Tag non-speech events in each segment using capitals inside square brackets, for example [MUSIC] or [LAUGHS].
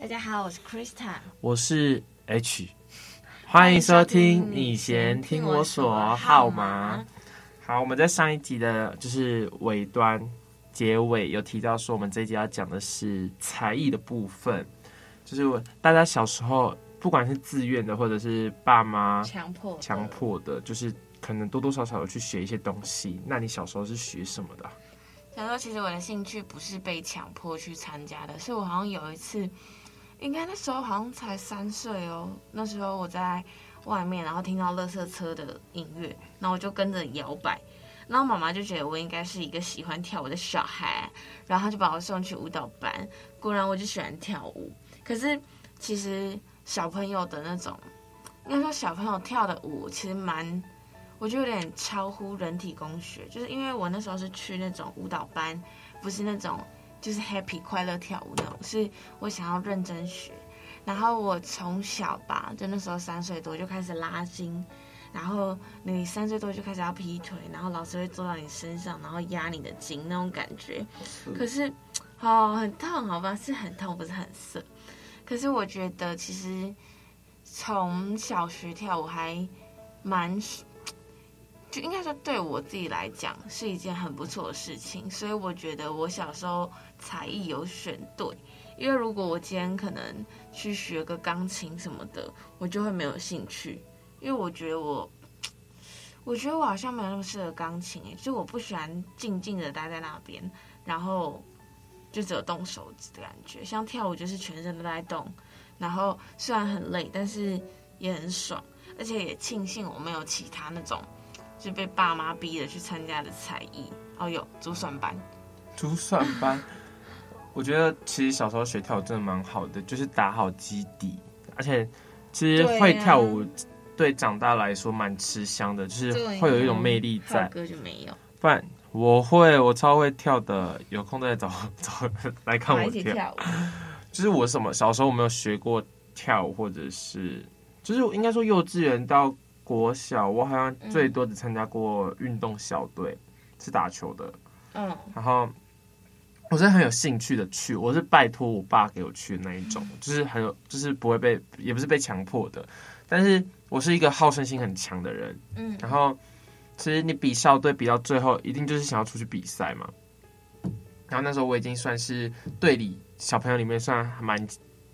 大家好，我是 Krista，我是 H，[LAUGHS] 欢迎收听。你先听我说好吗？好，我们在上一集的就是尾端。结尾有提到说，我们这一集要讲的是才艺的部分，就是大家小时候不管是自愿的，或者是爸妈强迫强迫的，就是可能多多少少有去学一些东西。那你小时候是学什么的？小时候其实我的兴趣不是被强迫去参加的，是我好像有一次，应该那时候好像才三岁哦，那时候我在外面，然后听到垃圾车的音乐，然后我就跟着摇摆。然后妈妈就觉得我应该是一个喜欢跳舞的小孩，然后她就把我送去舞蹈班。果然我就喜欢跳舞。可是其实小朋友的那种，应该说小朋友跳的舞其实蛮，我觉得有点超乎人体工学。就是因为我那时候是去那种舞蹈班，不是那种就是 happy 快乐跳舞那种，是我想要认真学。然后我从小吧，就那时候三岁多就开始拉筋。然后你三岁多就开始要劈腿，然后老师会坐到你身上，然后压你的筋那种感觉。可是，哦，很痛，好吧，是很痛，不是很涩。可是我觉得其实从小学跳舞还蛮，就应该说对我自己来讲是一件很不错的事情。所以我觉得我小时候才艺有选对，因为如果我今天可能去学个钢琴什么的，我就会没有兴趣。因为我觉得我，[TSK] 我觉得我好像没有那么适合钢琴诶，就我不喜欢静静的待在那边，然后就只有动手指的感觉。像跳舞就是全身都在动，然后虽然很累，但是也很爽，而且也庆幸我没有其他那种就被爸妈逼着去参加的才艺。哦，有珠算班，珠算班，我觉得其实小时候学跳舞真的蛮好的，就是打好基底，而且其实会跳舞。对长大来说蛮吃香的，就是会有一种魅力在。歌就没有，不然我会，我超会跳的，有空再找 [LAUGHS] 找来看我跳。跳 [LAUGHS] 就是我什么小时候我没有学过跳舞，或者是就是应该说幼稚园到国小，我好像最多只参加过运动小队，嗯、是打球的。嗯，然后我是很有兴趣的去，我是拜托我爸给我去的那一种，就是很有，就是不会被，也不是被强迫的，但是。我是一个好胜心很强的人，嗯，然后其实你比校队比到最后，一定就是想要出去比赛嘛。然后那时候我已经算是队里小朋友里面算还蛮，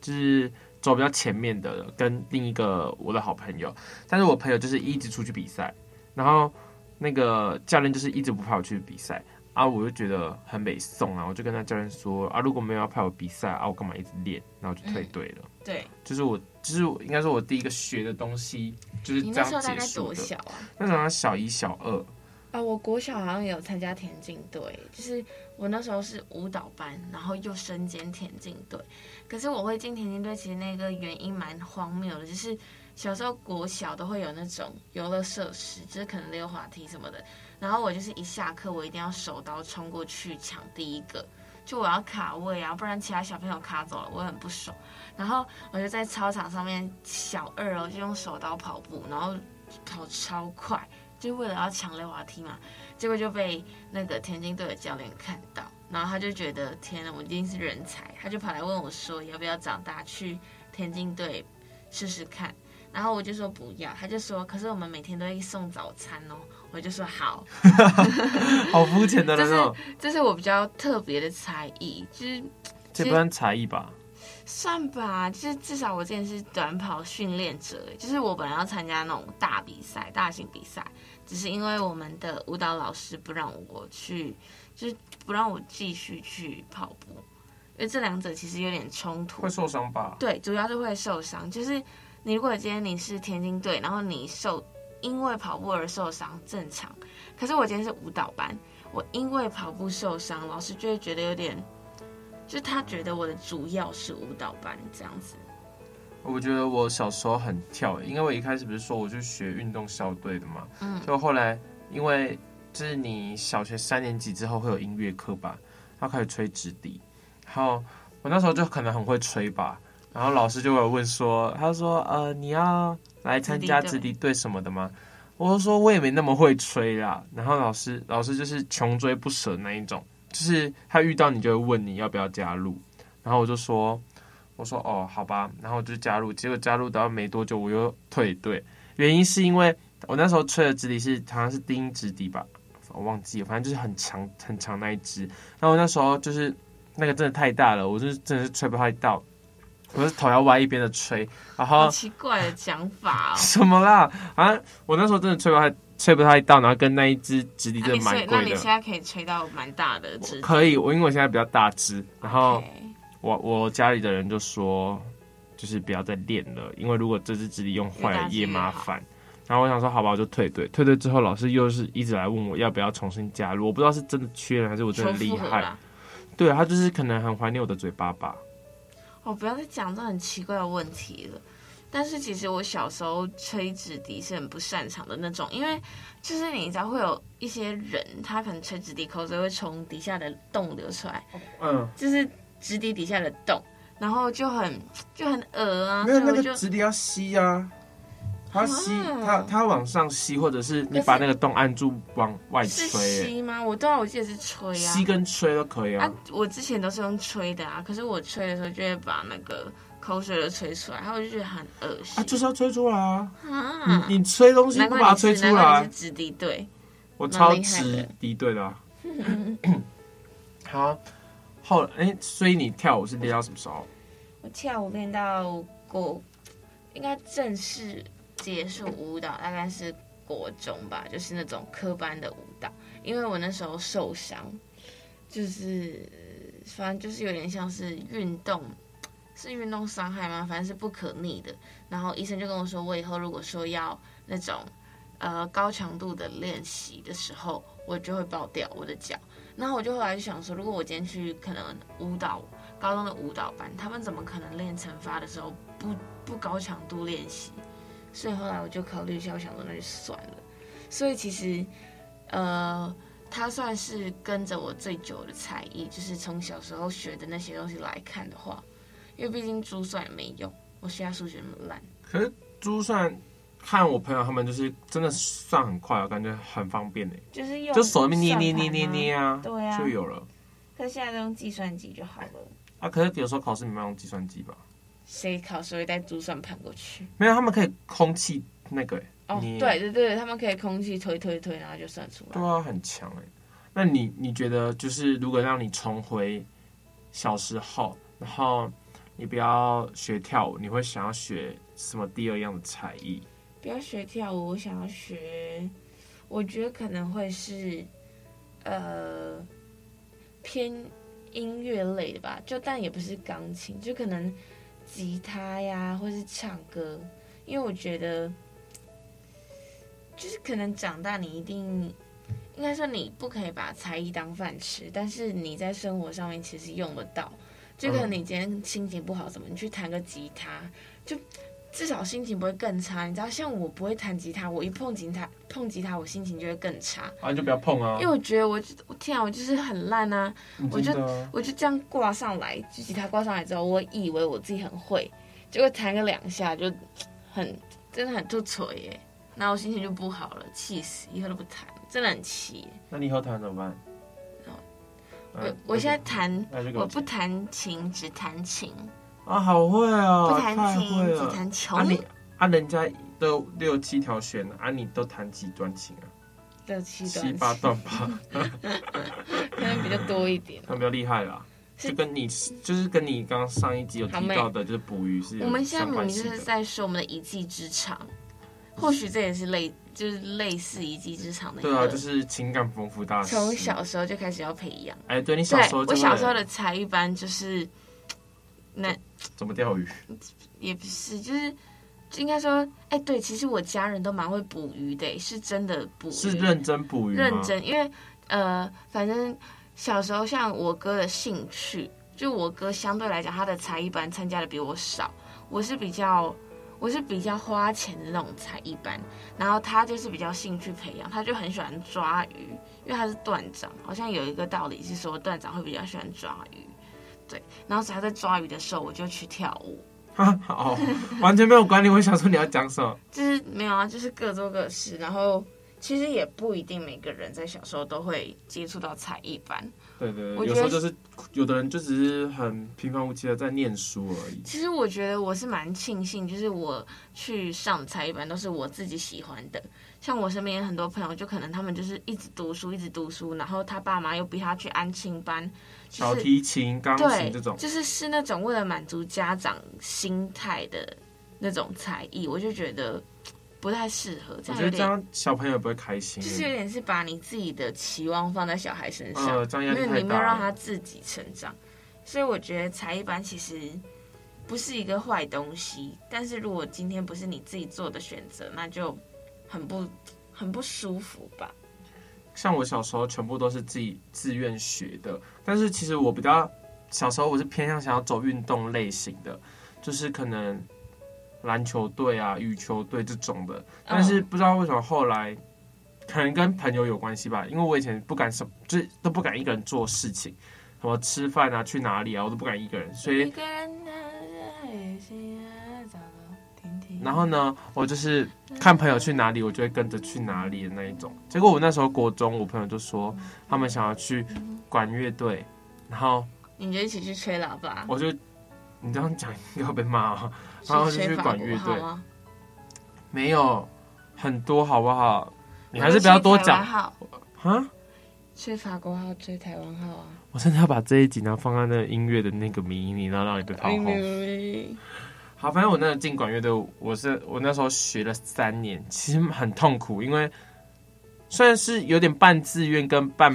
就是走比较前面的了，跟另一个我的好朋友。但是我朋友就是一直出去比赛，然后那个教练就是一直不派我去比赛。啊，我就觉得很美送啊，我就跟他教练说啊，如果没有要派我比赛啊，我干嘛一直练？然后就退队了。嗯、对，就是我，就是应该说我第一个学的东西就是这样结束的。你那时候大概多小啊？那时候小一、小二。啊，我国小好像也有参加田径队，就是我那时候是舞蹈班，然后又身兼田径队。可是我会进田径队，其实那个原因蛮荒谬的，就是小时候国小都会有那种游乐设施，就是可能溜滑梯什么的。然后我就是一下课，我一定要手刀冲过去抢第一个，就我要卡位啊，不然其他小朋友卡走了，我很不爽。然后我就在操场上面小二哦，就用手刀跑步，然后跑超快，就为了要抢溜滑梯嘛。结果就被那个田径队的教练看到，然后他就觉得天哪，我一定是人才，他就跑来问我说要不要长大去田径队试试看。然后我就说不要，他就说可是我们每天都会送早餐哦。我就说好，[LAUGHS] 好肤浅的那种。[LAUGHS] 这是我比较特别的才艺，就是这不算才艺吧？算吧，就是至少我之前是短跑训练者，就是我本来要参加那种大比赛、大型比赛，只是因为我们的舞蹈老师不让我去，就是不让我继续去跑步，因为这两者其实有点冲突，会受伤吧？对，主要是会受伤。就是你如果今天你是田径队，然后你受因为跑步而受伤，正常。可是我今天是舞蹈班，我因为跑步受伤，老师就会觉得有点。就他觉得我的主要是舞蹈班这样子，我觉得我小时候很跳，因为我一开始不是说我去学运动校队的嘛，嗯，就后来因为就是你小学三年级之后会有音乐课吧，然后开始吹直笛，然后我那时候就可能很会吹吧，然后老师就会问说，他说呃你要来参加直笛队。什么的吗？我就说我也没那么会吹啦，然后老师老师就是穷追不舍那一种。就是他遇到你就会问你要不要加入，然后我就说，我说哦好吧，然后我就加入，结果加入到没多久我又退队，原因是因为我那时候吹的直笛是好像是低音直笛吧，我忘记了，反正就是很长很长那一支，然后我那时候就是那个真的太大了，我就是真的是吹不太到，我是头要歪一边的吹，然后奇怪的讲法哦，[LAUGHS] 什么啦？反正我那时候真的吹不太。吹不太到，然后跟那一只直笛真的蛮贵的。那你现在可以吹到蛮大的直笛？可以，我因为我现在比较大只，然后我我家里的人就说，就是不要再练了，因为如果这只直笛用坏了也麻烦。然后我想说，好吧，我就退队。退队之后，老师又是一直来问我要不要重新加入。我不知道是真的缺人还是我真的厉害。对，他就是可能很怀念我的嘴巴吧。我不要再讲这很奇怪的问题了。但是其实我小时候吹纸笛是很不擅长的那种，因为就是你知道会有一些人，他可能吹纸笛口水会从底下的洞流出来，嗯，就是纸笛底下的洞，然后就很就很恶啊。没有那个纸笛要吸啊，它吸它它往上吸，或者是你把那个洞按住往外吹。是吸吗？我当然我记得是吹啊，吸跟吹都可以啊。啊，我之前都是用吹的啊，可是我吹的时候就会把那个。口水都吹出来，然后我就觉得很恶心。啊，就是要吹出来啊！啊你你吹东西不把它吹出来？是直敌对，我超直敌对的、[LAUGHS] 啊。好，后哎、欸，所以你跳舞是练到什么时候？我跳舞练到国，应该正式结束舞蹈大概是国中吧，就是那种科班的舞蹈。因为我那时候受伤，就是反正就是有点像是运动。是运动伤害吗？反正是不可逆的。然后医生就跟我说，我以后如果说要那种呃高强度的练习的时候，我就会爆掉我的脚。然后我就后来就想说，如果我今天去可能舞蹈高中的舞蹈班，他们怎么可能练惩罚的时候不不高强度练习？所以后来我就考虑一下，我想说那就算了。所以其实呃，他算是跟着我最久的才艺，就是从小时候学的那些东西来看的话。因为毕竟珠算也没用，我现在数学那么烂。可是珠算，看我朋友他们就是真的算很快，我感觉很方便的，就是用就手里面捏捏捏捏捏啊，对啊，就有了。可是现在都用计算机就好了。啊，可是有时候考试你们要用计算机吧？谁考试会带珠算盘过去？没有，他们可以空气那个哦，对对对，他们可以空气推推推，然后就算出来。对啊，很强哎。那你你觉得就是如果让你重回小时候，然后。你不要学跳舞，你会想要学什么第二样的才艺？不要学跳舞，我想要学，我觉得可能会是，呃，偏音乐类的吧。就但也不是钢琴，就可能吉他呀，或是唱歌。因为我觉得，就是可能长大你一定，应该说你不可以把才艺当饭吃，但是你在生活上面其实用得到。就可能你今天心情不好，怎么你去弹个吉他，就至少心情不会更差。你知道，像我不会弹吉他，我一碰吉他，碰吉他，我心情就会更差。啊，你就不要碰啊！因为我觉得我，我天啊，我就是很烂啊！我就我就这样挂上来，就吉他挂上来之后，我以为我自己很会，结果弹个两下就很真的很就锤耶，然后我心情就不好了，气死！以后都不弹，真的很气。那你以后弹怎么办？我我现在弹，我不弹琴，只弹琴。啊，好会啊！不弹琴，只弹琼。啊你啊，人家都六七条弦，啊你都弹几段琴啊？六七段。七八段吧。[LAUGHS] 可能比较多一点。他比较厉害啦。就跟你就是跟你刚刚上一集有提到的，就是捕鱼是。我们现在明明就是在说我们的一技之长，或许这也是类就是类似一技之长的。对啊，就是情感丰富大师。从小时候就开始要培养。哎，对你小时候，我小时候的才艺班就是那怎么钓鱼？也不是，就是应该说，哎，对，其实我家人都蛮会捕鱼的，是真的捕鱼，是认真捕鱼，认真，因为呃，反正。小时候，像我哥的兴趣，就我哥相对来讲，他的才艺班参加的比我少。我是比较，我是比较花钱的那种才艺班，然后他就是比较兴趣培养，他就很喜欢抓鱼，因为他是段长，好像有一个道理是说段长会比较喜欢抓鱼，对。然后他在抓鱼的时候，我就去跳舞。[LAUGHS] 好，完全没有管理。我想说你要讲什么？[LAUGHS] 就是没有啊，就是各做各事，然后。其实也不一定每个人在小时候都会接触到才艺班。对对对，有时候就是有的人就只是很平凡无奇的在念书而已。其实我觉得我是蛮庆幸，就是我去上才艺班都是我自己喜欢的。像我身边很多朋友，就可能他们就是一直读书，一直读书，然后他爸妈又逼他去安亲班，小提琴、钢琴这种，就是是那种为了满足家长心态的那种才艺，我就觉得。不太适合，我觉得这样小朋友不会开心。就是有点是把你自己的期望放在小孩身上，呃、因为你没有让他自己成长。所以我觉得才艺班其实不是一个坏东西，但是如果今天不是你自己做的选择，那就很不很不舒服吧。像我小时候全部都是自己自愿学的，但是其实我比较小时候我是偏向想要走运动类型的，就是可能。篮球队啊，羽球队这种的，但是不知道为什么后来，可能跟朋友有关系吧。因为我以前不敢什么，就是都不敢一个人做事情，什么吃饭啊、去哪里啊，我都不敢一个人。所以，然后呢，我就是看朋友去哪里，我就会跟着去哪里的那一种。结果我那时候国中，我朋友就说他们想要去管乐队，然后你就一起去吹喇叭，我就你这样讲应该会被骂啊。然后就去管乐队，没有很多好不好？你还是不要多讲。啊？吹法国号，吹台湾号啊！我真的要把这一集呢放在那个音乐的那个迷你，然后让你被炮轰。好，反正我那个进管乐队，我是我那时候学了三年，其实很痛苦，因为虽然是有点半自愿跟半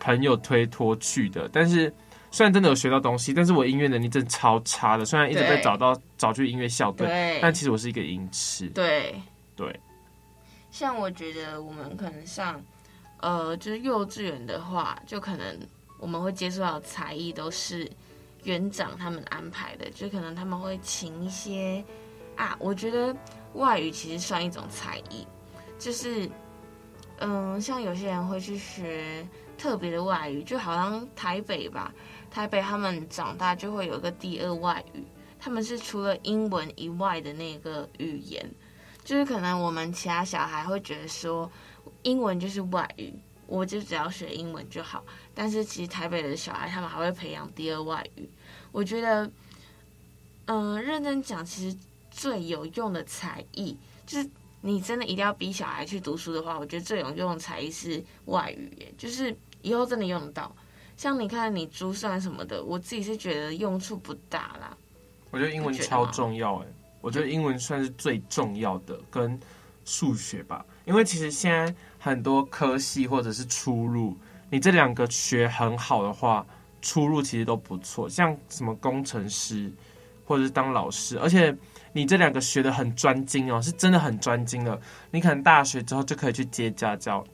朋友推脱去的，但是。虽然真的有学到东西，但是我音乐能力真的超差的。虽然一直被找到找去音乐校队，但其实我是一个音痴。对对，像我觉得我们可能上，呃，就是幼稚园的话，就可能我们会接触到的才艺都是园长他们安排的，就可能他们会请一些啊，我觉得外语其实算一种才艺，就是嗯、像有些人会去学特别的外语，就好像台北吧。台北他们长大就会有一个第二外语，他们是除了英文以外的那个语言，就是可能我们其他小孩会觉得说英文就是外语，我就只要学英文就好。但是其实台北的小孩他们还会培养第二外语。我觉得，嗯、呃，认真讲，其实最有用的才艺，就是你真的一定要逼小孩去读书的话，我觉得最有用的才艺是外语耶，就是以后真的用得到。像你看，你珠算什么的，我自己是觉得用处不大啦。我觉得英文超重要哎，我觉得英文算是最重要的，跟数学吧。因为其实现在很多科系或者是出路，你这两个学很好的话，出路其实都不错。像什么工程师，或者是当老师，而且你这两个学得很专精哦，是真的很专精的。你可能大学之后就可以去接家教，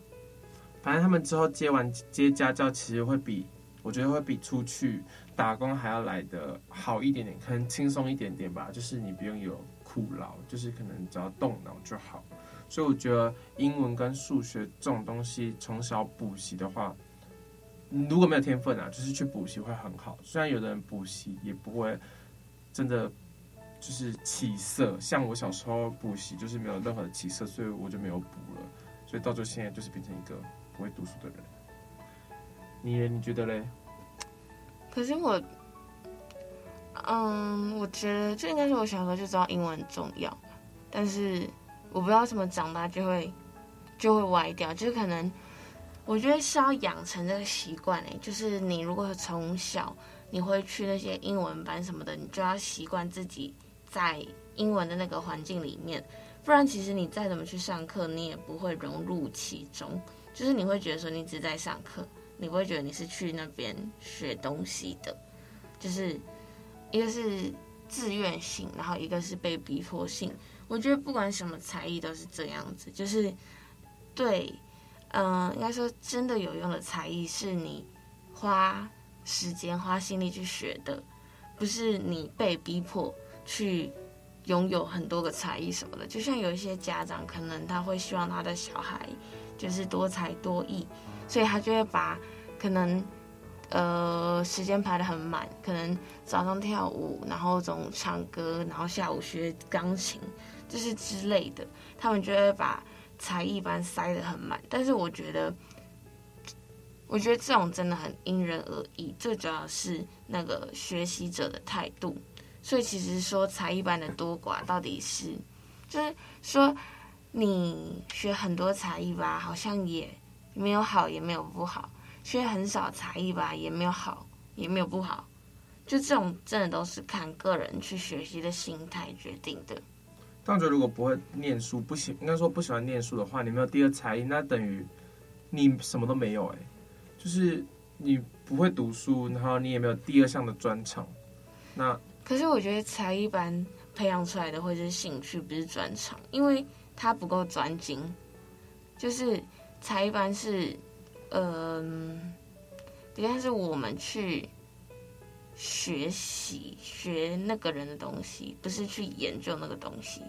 反正他们之后接完接家教，其实会比。我觉得会比出去打工还要来得好一点点，可能轻松一点点吧。就是你不用有苦劳，就是可能只要动脑就好。所以我觉得英文跟数学这种东西从小补习的话，如果没有天分啊，就是去补习会很好。虽然有的人补习也不会真的就是起色，像我小时候补习就是没有任何的起色，所以我就没有补了。所以到最后现在就是变成一个不会读书的人。你你觉得嘞？可是我，嗯，我觉得就应该是我小时候就知道英文很重要，但是我不知道怎么长大就会就会歪掉，就是可能我觉得是要养成这个习惯诶，就是你如果从小你会去那些英文班什么的，你就要习惯自己在英文的那个环境里面，不然其实你再怎么去上课，你也不会融入其中。就是你会觉得说你只在上课，你不会觉得你是去那边学东西的。就是一个是自愿性，然后一个是被逼迫性。我觉得不管什么才艺都是这样子，就是对，嗯、应该说真的有用的才艺是你花时间花心力去学的，不是你被逼迫去拥有很多个才艺什么的。就像有一些家长，可能他会希望他的小孩就是多才多艺，所以他就会把可能呃时间排得很满，可能早上跳舞，然后中午唱歌，然后下午学钢琴，就是之类的，他们就会把才艺班塞得很满。但是我觉得。我觉得这种真的很因人而异，最主要是那个学习者的态度。所以其实说才艺班的多寡，到底是就是说你学很多才艺吧，好像也没有好，也没有不好；学很少才艺吧，也没有好，也没有不好。就这种真的都是看个人去学习的心态决定的。但我觉得如果不会念书，不喜应该说不喜欢念书的话，你没有第二才艺，那等于你什么都没有哎、就是你不会读书，然后你也没有第二项的专长，那可是我觉得才艺班培养出来的会是兴趣，不是专长，因为他不够专精。就是才艺班是，嗯，应该是我们去学习学那个人的东西，不是去研究那个东西，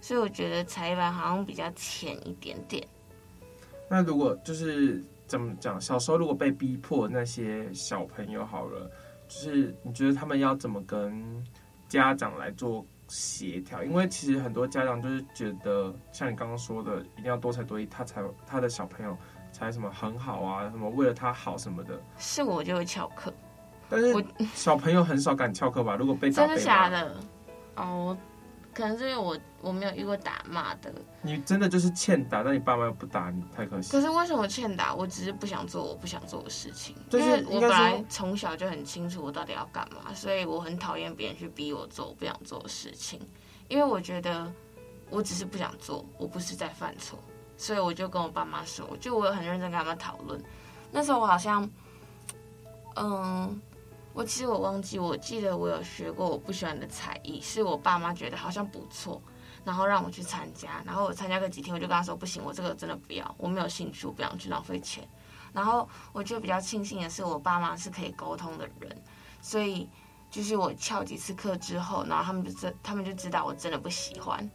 所以我觉得才艺班好像比较浅一点点。那如果就是。怎么讲？小时候如果被逼迫，那些小朋友好了，就是你觉得他们要怎么跟家长来做协调？因为其实很多家长就是觉得，像你刚刚说的，一定要多才多艺，他才他的小朋友才什么很好啊，什么为了他好什么的。是我就会翘课，但是小朋友很少敢翘课吧？如果被真的假的？哦。可能是因为我我没有遇过打骂的。你真的就是欠打，但你爸妈又不打你，太可惜。可是为什么欠打？我只是不想做我不想做的事情。就是我本来从小就很清楚我到底要干嘛，所以我很讨厌别人去逼我做我不想做的事情。因为我觉得我只是不想做，我不是在犯错，所以我就跟我爸妈说，就我有很认真跟他们讨论。那时候我好像，嗯。我其实我忘记，我记得我有学过我不喜欢的才艺，是我爸妈觉得好像不错，然后让我去参加，然后我参加个几天，我就跟他说不行，我这个真的不要，我没有兴趣，我不想去浪费钱。然后我觉得比较庆幸的是，我爸妈是可以沟通的人，所以就是我翘几次课之后，然后他们就知，他们就知道我真的不喜欢，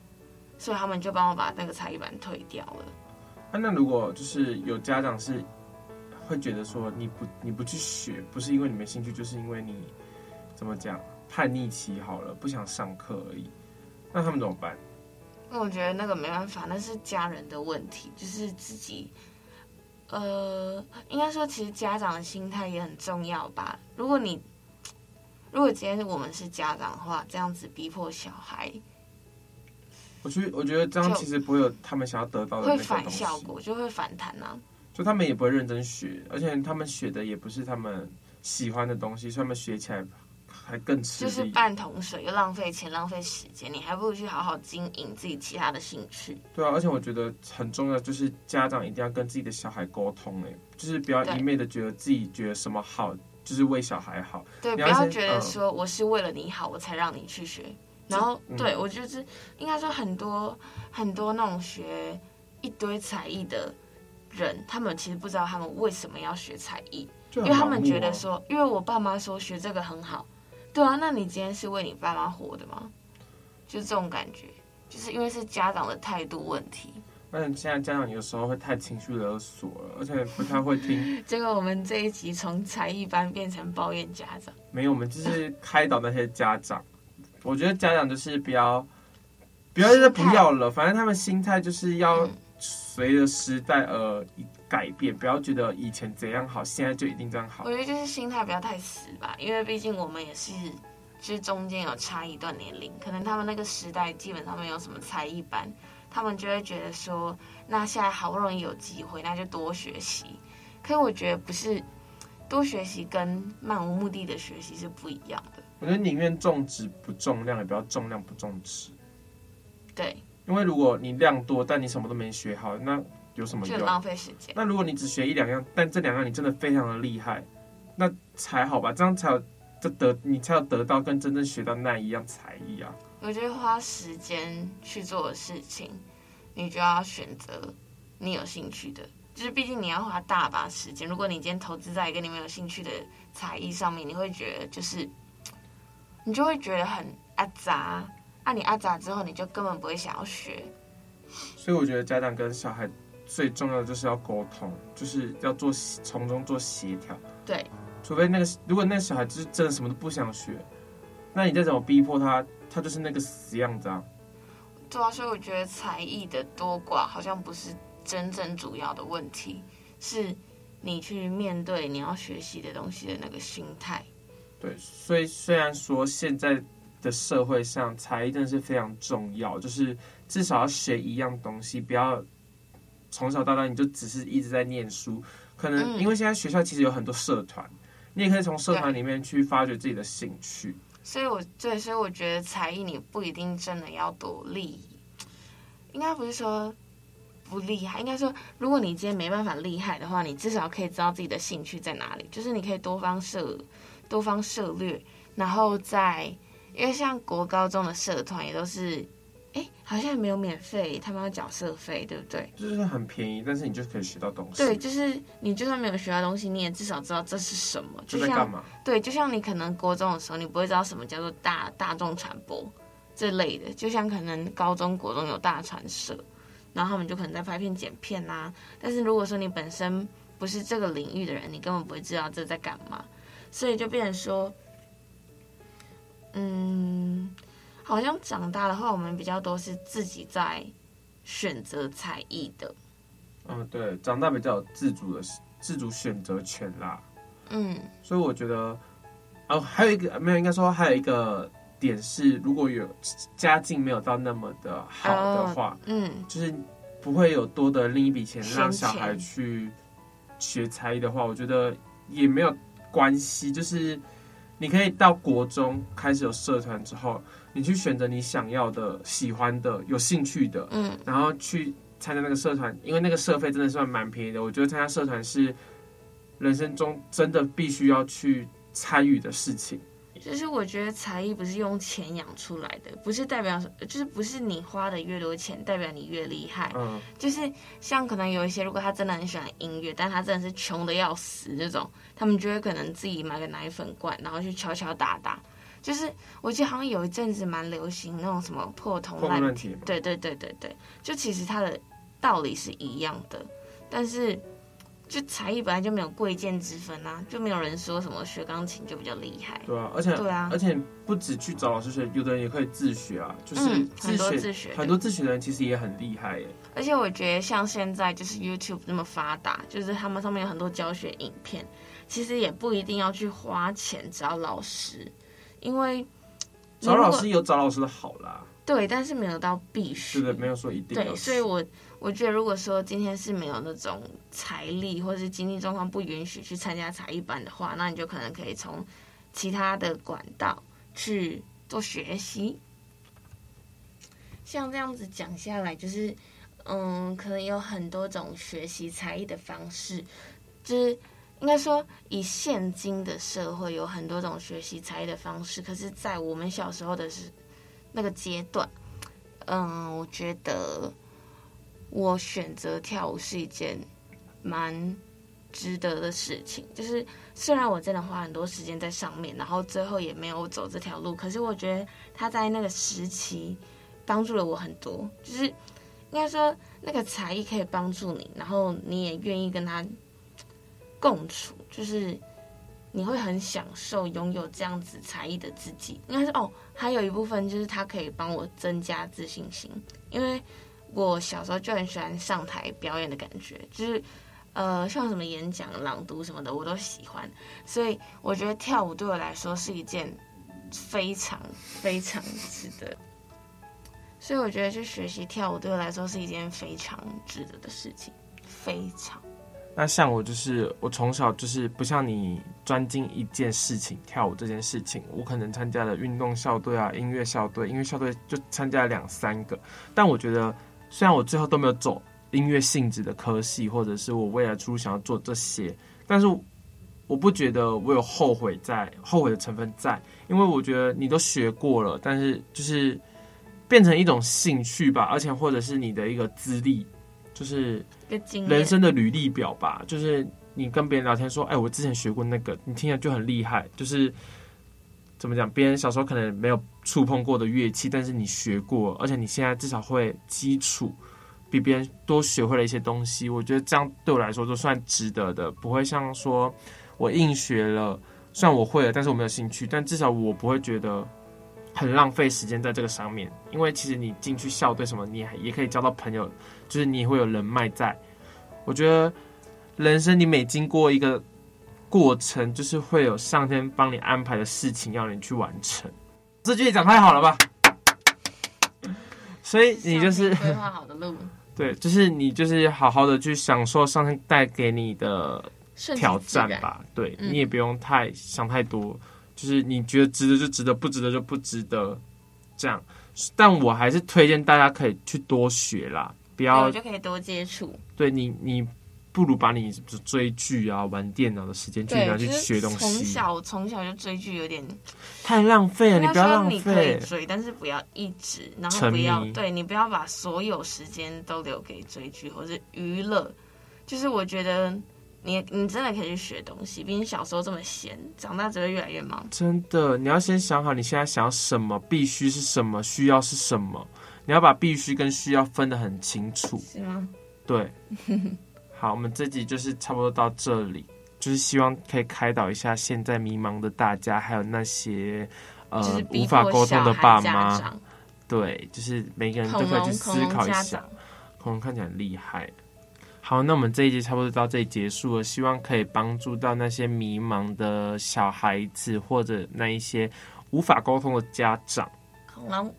所以他们就帮我把那个才艺班退掉了。啊，那如果就是有家长是。会觉得说你不你不去学，不是因为你没兴趣，就是因为你怎么讲叛逆期好了，不想上课而已。那他们怎么办？那我觉得那个没办法，那是家人的问题，就是自己，呃，应该说其实家长的心态也很重要吧。如果你如果今天我们是家长的话，这样子逼迫小孩，我觉得我觉得这样其实不会有他们想要得到的会反效果，就会反弹啊。就他们也不会认真学，而且他们学的也不是他们喜欢的东西，所以他们学起来还更吃力。就是半桶水，又浪费钱、浪费时间，你还不如去好好经营自己其他的兴趣。对啊，而且我觉得很重要，就是家长一定要跟自己的小孩沟通，哎，就是不要一昧的觉得自己觉得什么好，就是为小孩好。对，不要觉得说我是为了你好，我才让你去学。然后，嗯、对我就是应该说很多很多那种学一堆才艺的。人他们其实不知道他们为什么要学才艺，因为他们觉得说，因为我爸妈说学这个很好，对啊，那你今天是为你爸妈活的吗？就是这种感觉，就是因为是家长的态度问题。而且现在家长有时候会太情绪勒索了，而且不太会听。[LAUGHS] 结果我们这一集从才艺班变成抱怨家长，没有，我们就是开导那些家长。我觉得家长就是不要，不要就是不要了，反正他们心态就是要。嗯随着时代而改变，不要觉得以前怎样好，现在就一定这样好。我觉得就是心态不要太死吧，因为毕竟我们也是，就是中间有差一段年龄，可能他们那个时代基本上没有什么才艺班，他们就会觉得说，那现在好不容易有机会，那就多学习。可是我觉得不是，多学习跟漫无目的的学习是不一样的。我觉得宁愿重质不重量，也不要重量不重质。对，因为如果你量多，但你什么都没学好，那有什么用？就浪费时间。那如果你只学一两样，但这两样你真的非常的厉害，那才好吧？这样才有这得你才有得到跟真正学到那一样才艺啊。我觉得花时间去做的事情，你就要选择你有兴趣的。就是毕竟你要花大把时间，如果你今天投资在一个你没有兴趣的才艺上面，你会觉得就是，你就会觉得很阿杂。啊，你阿杂之后，你就根本不会想要学。所以我觉得家长跟小孩最重要的就是要沟通，就是要做从中做协调。对，除非那个如果那个小孩就是真的什么都不想学，那你再怎么逼迫他，他就是那个死样子啊。对啊，所以我觉得才艺的多寡好像不是。真正主要的问题是，你去面对你要学习的东西的那个心态。对，所以虽然说现在的社会上才艺真的是非常重要，就是至少要学一样东西，不要从小到大你就只是一直在念书。可能因为现在学校其实有很多社团，嗯、你也可以从社团里面去发掘自己的兴趣。所以我对，所以我觉得才艺你不一定真的要多厉害，应该不是说。不厉害，应该说，如果你今天没办法厉害的话，你至少可以知道自己的兴趣在哪里，就是你可以多方涉多方涉略，然后在，因为像国高中的社团也都是，哎，好像也没有免费，他们要缴社费，对不对？就是很便宜，但是你就可以学到东西。对，就是你就算没有学到东西，你也至少知道这是什么。就像在干嘛？对，就像你可能国中的时候，你不会知道什么叫做大大众传播这类的，就像可能高中国中有大传社。然后他们就可能在拍片剪片呐、啊，但是如果说你本身不是这个领域的人，你根本不会知道这在干嘛，所以就变成说，嗯，好像长大的话，我们比较多是自己在选择才艺的。嗯，对，长大比较有自主的自主选择权啦。嗯，所以我觉得，哦，还有一个没有，应该说还有一个。点是，如果有家境没有到那么的好的话，哦、嗯，就是不会有多的另一笔钱让小孩去学才艺的话，我觉得也没有关系。就是你可以到国中开始有社团之后，你去选择你想要的、喜欢的、有兴趣的，嗯，然后去参加那个社团，因为那个社费真的算蛮便宜的。我觉得参加社团是人生中真的必须要去参与的事情。就是我觉得才艺不是用钱养出来的，不是代表，就是不是你花的越多钱，代表你越厉害。嗯，就是像可能有一些，如果他真的很喜欢音乐，但他真的是穷的要死这种，他们就会可能自己买个奶粉罐，然后去敲敲打打。就是我记得好像有一阵子蛮流行那种什么破铜烂铁，对对对对对，就其实它的道理是一样的，但是。就才艺本来就没有贵贱之分啊，就没有人说什么学钢琴就比较厉害。对啊，而且对啊，而且不止去找老师学，有的人也可以自学啊，就是自学、嗯、很多自学，很多自学的人其实也很厉害耶。而且我觉得像现在就是 YouTube 那么发达，就是他们上面有很多教学影片，其实也不一定要去花钱找老师，因为找老师有找老师的好啦。对，但是没有到必须。是的，没有说一定。对，所以我我觉得，如果说今天是没有那种财力或者是经济状况不允许去参加才艺班的话，那你就可能可以从其他的管道去做学习。像这样子讲下来，就是嗯，可能有很多种学习才艺的方式。就是应该说，以现今的社会有很多种学习才艺的方式，可是，在我们小时候的是。那个阶段，嗯，我觉得我选择跳舞是一件蛮值得的事情。就是虽然我真的花很多时间在上面，然后最后也没有走这条路，可是我觉得他在那个时期帮助了我很多。就是应该说，那个才艺可以帮助你，然后你也愿意跟他共处，就是。你会很享受拥有这样子才艺的自己，应该是哦，还有一部分就是它可以帮我增加自信心，因为我小时候就很喜欢上台表演的感觉，就是呃，像什么演讲、朗读什么的，我都喜欢，所以我觉得跳舞对我来说是一件非常非常值得，所以我觉得去学习跳舞对我来说是一件非常值得的事情，非常。那像我就是我从小就是不像你专精一件事情，跳舞这件事情，我可能参加了运动校队啊、音乐校队，音乐校队就参加了两三个。但我觉得，虽然我最后都没有走音乐性质的科系，或者是我未来出路想要做这些，但是我不觉得我有后悔在后悔的成分在，因为我觉得你都学过了，但是就是变成一种兴趣吧，而且或者是你的一个资历。就是人生的履历表吧，就是你跟别人聊天说，哎，我之前学过那个，你听起来就很厉害。就是怎么讲，别人小时候可能没有触碰过的乐器，但是你学过，而且你现在至少会基础，比别人多学会了一些东西。我觉得这样对我来说都算值得的，不会像说我硬学了，虽然我会了，但是我没有兴趣，但至少我不会觉得。很浪费时间在这个上面，因为其实你进去校队什么，你还也可以交到朋友，就是你会有人脉在。我觉得人生你每经过一个过程，就是会有上天帮你安排的事情要你去完成。这句讲太好了吧？所以你就是规划好的路，对，就是你就是好好的去享受上天带给你的挑战吧。对，你也不用太想太多。就是你觉得值得就值得，不值得就不值得，这样。但我还是推荐大家可以去多学啦，不要就可以多接触。对你，你不如把你追剧啊、玩电脑的时间去拿去学东西。从小从小就追剧有点太浪费了，你不要浪费。你可以追，但是不要一直，然后不要对你不要把所有时间都留给追剧或者娱乐。就是我觉得。你你真的可以去学东西，比你小时候这么闲，长大只会越来越忙。真的，你要先想好你现在想要什么，必须是什么，需要是什么，你要把必须跟需要分得很清楚。是吗？对。[LAUGHS] 好，我们这集就是差不多到这里，就是希望可以开导一下现在迷茫的大家，还有那些呃无法沟通的爸妈。对，就是每个人都可以去思考一下。恐龙看起来很厉害。好，那我们这一集差不多到这里结束了，希望可以帮助到那些迷茫的小孩子，或者那一些无法沟通的家长。恐龙，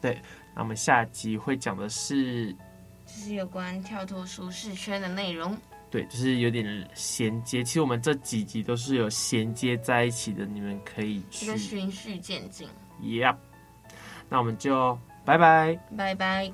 对，那我们下集会讲的是，就是有关跳脱舒适圈的内容。对，就是有点衔接。其实我们这几集都是有衔接在一起的，你们可以去。循序渐进。Yep，那我们就拜拜，拜拜。